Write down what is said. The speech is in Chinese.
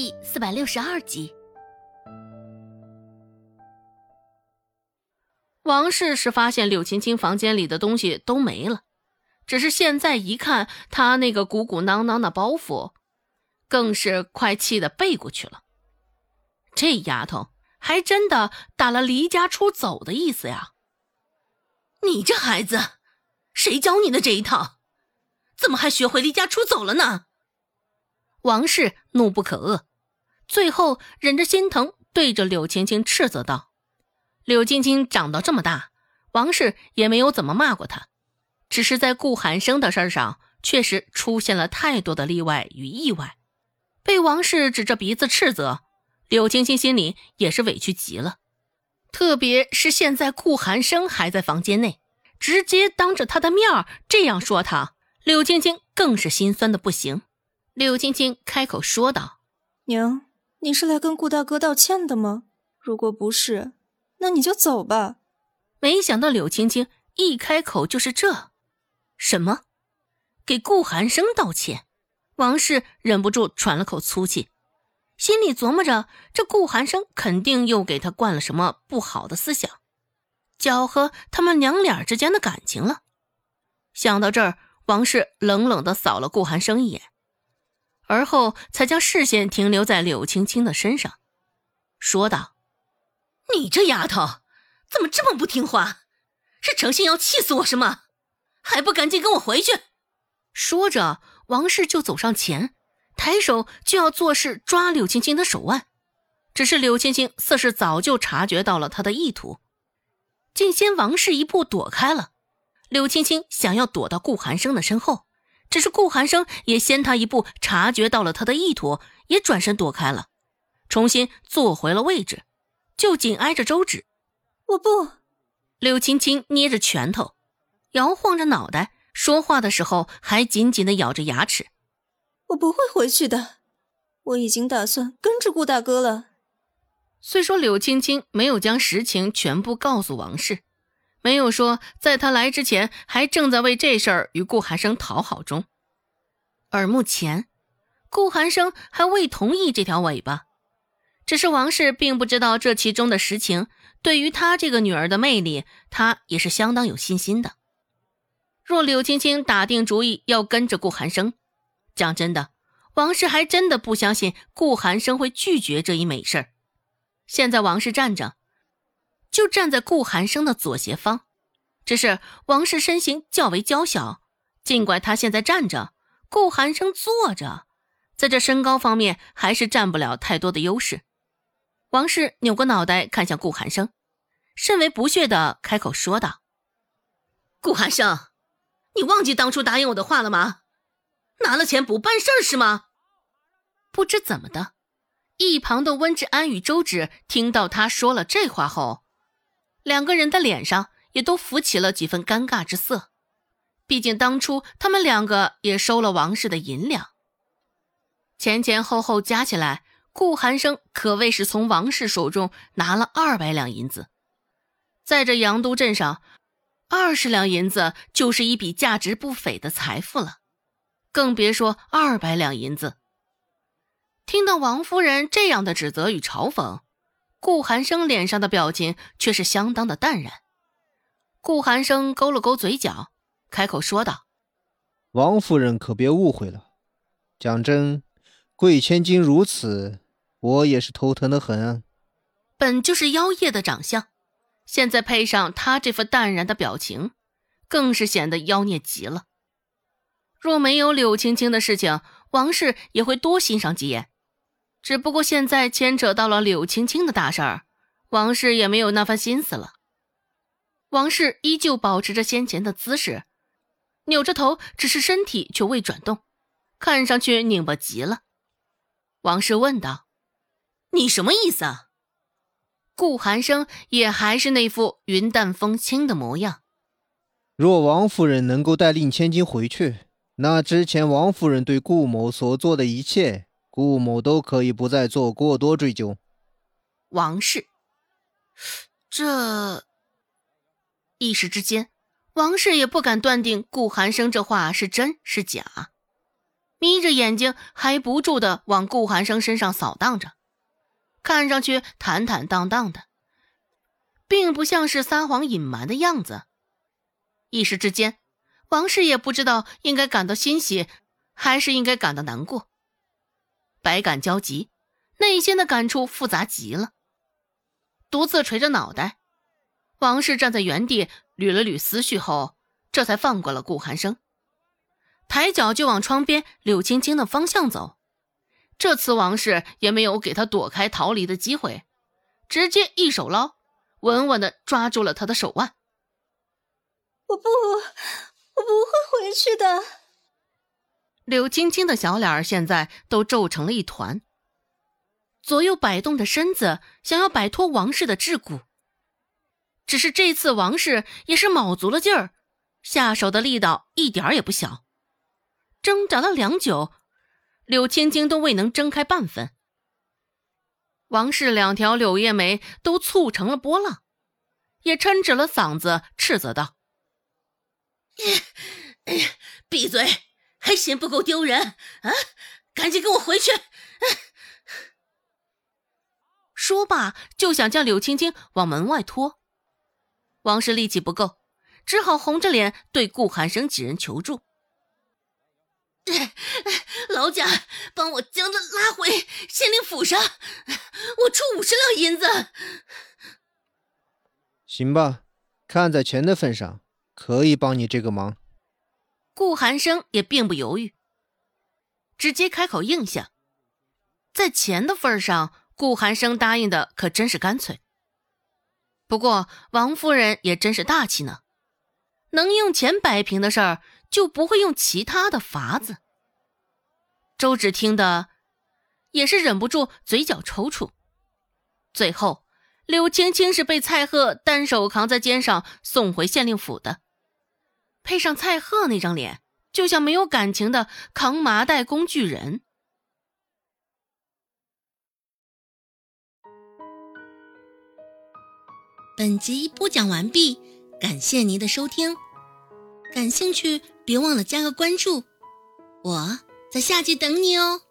第四百六十二集。王氏是发现柳青青房间里的东西都没了，只是现在一看她那个鼓鼓囊囊的包袱，更是快气得背过去了。这丫头还真的打了离家出走的意思呀！你这孩子，谁教你的这一套？怎么还学会离家出走了呢？王氏怒不可遏，最后忍着心疼，对着柳青青斥责道：“柳青青长到这么大，王氏也没有怎么骂过她，只是在顾寒生的事上，确实出现了太多的例外与意外。被王氏指着鼻子斥责，柳青青心里也是委屈极了。特别是现在顾寒生还在房间内，直接当着他的面这样说他，柳青青更是心酸的不行。”柳青青开口说道：“娘，你是来跟顾大哥道歉的吗？如果不是，那你就走吧。”没想到柳青青一开口就是这，什么？给顾寒生道歉？王氏忍不住喘了口粗气，心里琢磨着：这顾寒生肯定又给他灌了什么不好的思想，搅和他们娘俩之间的感情了。想到这儿，王氏冷冷的扫了顾寒生一眼。而后才将视线停留在柳青青的身上，说道：“你这丫头怎么这么不听话？是诚心要气死我是吗？还不赶紧跟我回去！”说着，王氏就走上前，抬手就要做事抓柳青青的手腕。只是柳青青似是早就察觉到了他的意图，竟先王氏一步躲开了。柳青青想要躲到顾寒生的身后。只是顾寒生也先他一步察觉到了他的意图，也转身躲开了，重新坐回了位置，就紧挨着周芷。我不。柳青青捏着拳头，摇晃着脑袋，说话的时候还紧紧的咬着牙齿。我不会回去的，我已经打算跟着顾大哥了。虽说柳青青没有将实情全部告诉王氏。没有说，在他来之前，还正在为这事儿与顾寒生讨好中，而目前，顾寒生还未同意这条尾巴。只是王氏并不知道这其中的实情，对于他这个女儿的魅力，他也是相当有信心的。若柳青青打定主意要跟着顾寒生，讲真的，王氏还真的不相信顾寒生会拒绝这一美事儿。现在王氏站着。就站在顾寒生的左斜方，只是王氏身形较为娇小，尽管他现在站着，顾寒生坐着，在这身高方面还是占不了太多的优势。王氏扭过脑袋看向顾寒生，甚为不屑的开口说道：“顾寒生，你忘记当初答应我的话了吗？拿了钱不办事是吗？”不知怎么的，一旁的温志安与周芷听到他说了这话后。两个人的脸上也都浮起了几分尴尬之色，毕竟当初他们两个也收了王氏的银两，前前后后加起来，顾寒生可谓是从王氏手中拿了二百两银子，在这阳都镇上，二十两银子就是一笔价值不菲的财富了，更别说二百两银子。听到王夫人这样的指责与嘲讽。顾寒生脸上的表情却是相当的淡然。顾寒生勾了勾嘴角，开口说道：“王夫人可别误会了，讲真，贵千金如此，我也是头疼的很。本就是妖孽的长相，现在配上他这副淡然的表情，更是显得妖孽极了。若没有柳青青的事情，王氏也会多欣赏几眼。”只不过现在牵扯到了柳青青的大事儿，王氏也没有那番心思了。王氏依旧保持着先前的姿势，扭着头，只是身体却未转动，看上去拧巴极了。王氏问道：“你什么意思？”啊？”顾寒生也还是那副云淡风轻的模样。若王夫人能够带令千金回去，那之前王夫人对顾某所做的一切。顾某都可以不再做过多追究。王氏，这一时之间，王氏也不敢断定顾寒生这话是真是假。眯着眼睛还不住的往顾寒生身上扫荡着，看上去坦坦荡荡的，并不像是撒谎隐瞒的样子。一时之间，王氏也不知道应该感到欣喜，还是应该感到难过，百感交集，内心的感触复杂极了。独自垂着脑袋，王氏站在原地捋了捋思绪后，这才放过了顾寒生。抬脚就往窗边柳青青的方向走，这次王氏也没有给他躲开逃离的机会，直接一手捞，稳稳的抓住了他的手腕。我不，我不会回去的。柳青青的小脸儿现在都皱成了一团，左右摆动着身子，想要摆脱王氏的桎梏。只是这次王氏也是卯足了劲儿，下手的力道一点也不小。挣扎了良久，柳青青都未能睁开半分。王氏两条柳叶眉都蹙成了波浪，也抻直了嗓子斥责道：“ 闭嘴，还嫌不够丢人啊？赶紧跟我回去！”说罢，就想将柳青青往门外拖。王氏力气不够，只好红着脸对顾寒生几人求助。老贾，帮我将他拉回县令府上，我出五十两银子。行吧，看在钱的份上，可以帮你这个忙。顾寒生也并不犹豫，直接开口应下。在钱的份上，顾寒生答应的可真是干脆。不过王夫人也真是大气呢，能用钱摆平的事儿。就不会用其他的法子。周芷听得也是忍不住嘴角抽搐。最后，柳青青是被蔡贺单手扛在肩上送回县令府的，配上蔡贺那张脸，就像没有感情的扛麻袋工具人。本集播讲完毕，感谢您的收听。感兴趣。别忘了加个关注，我在下集等你哦。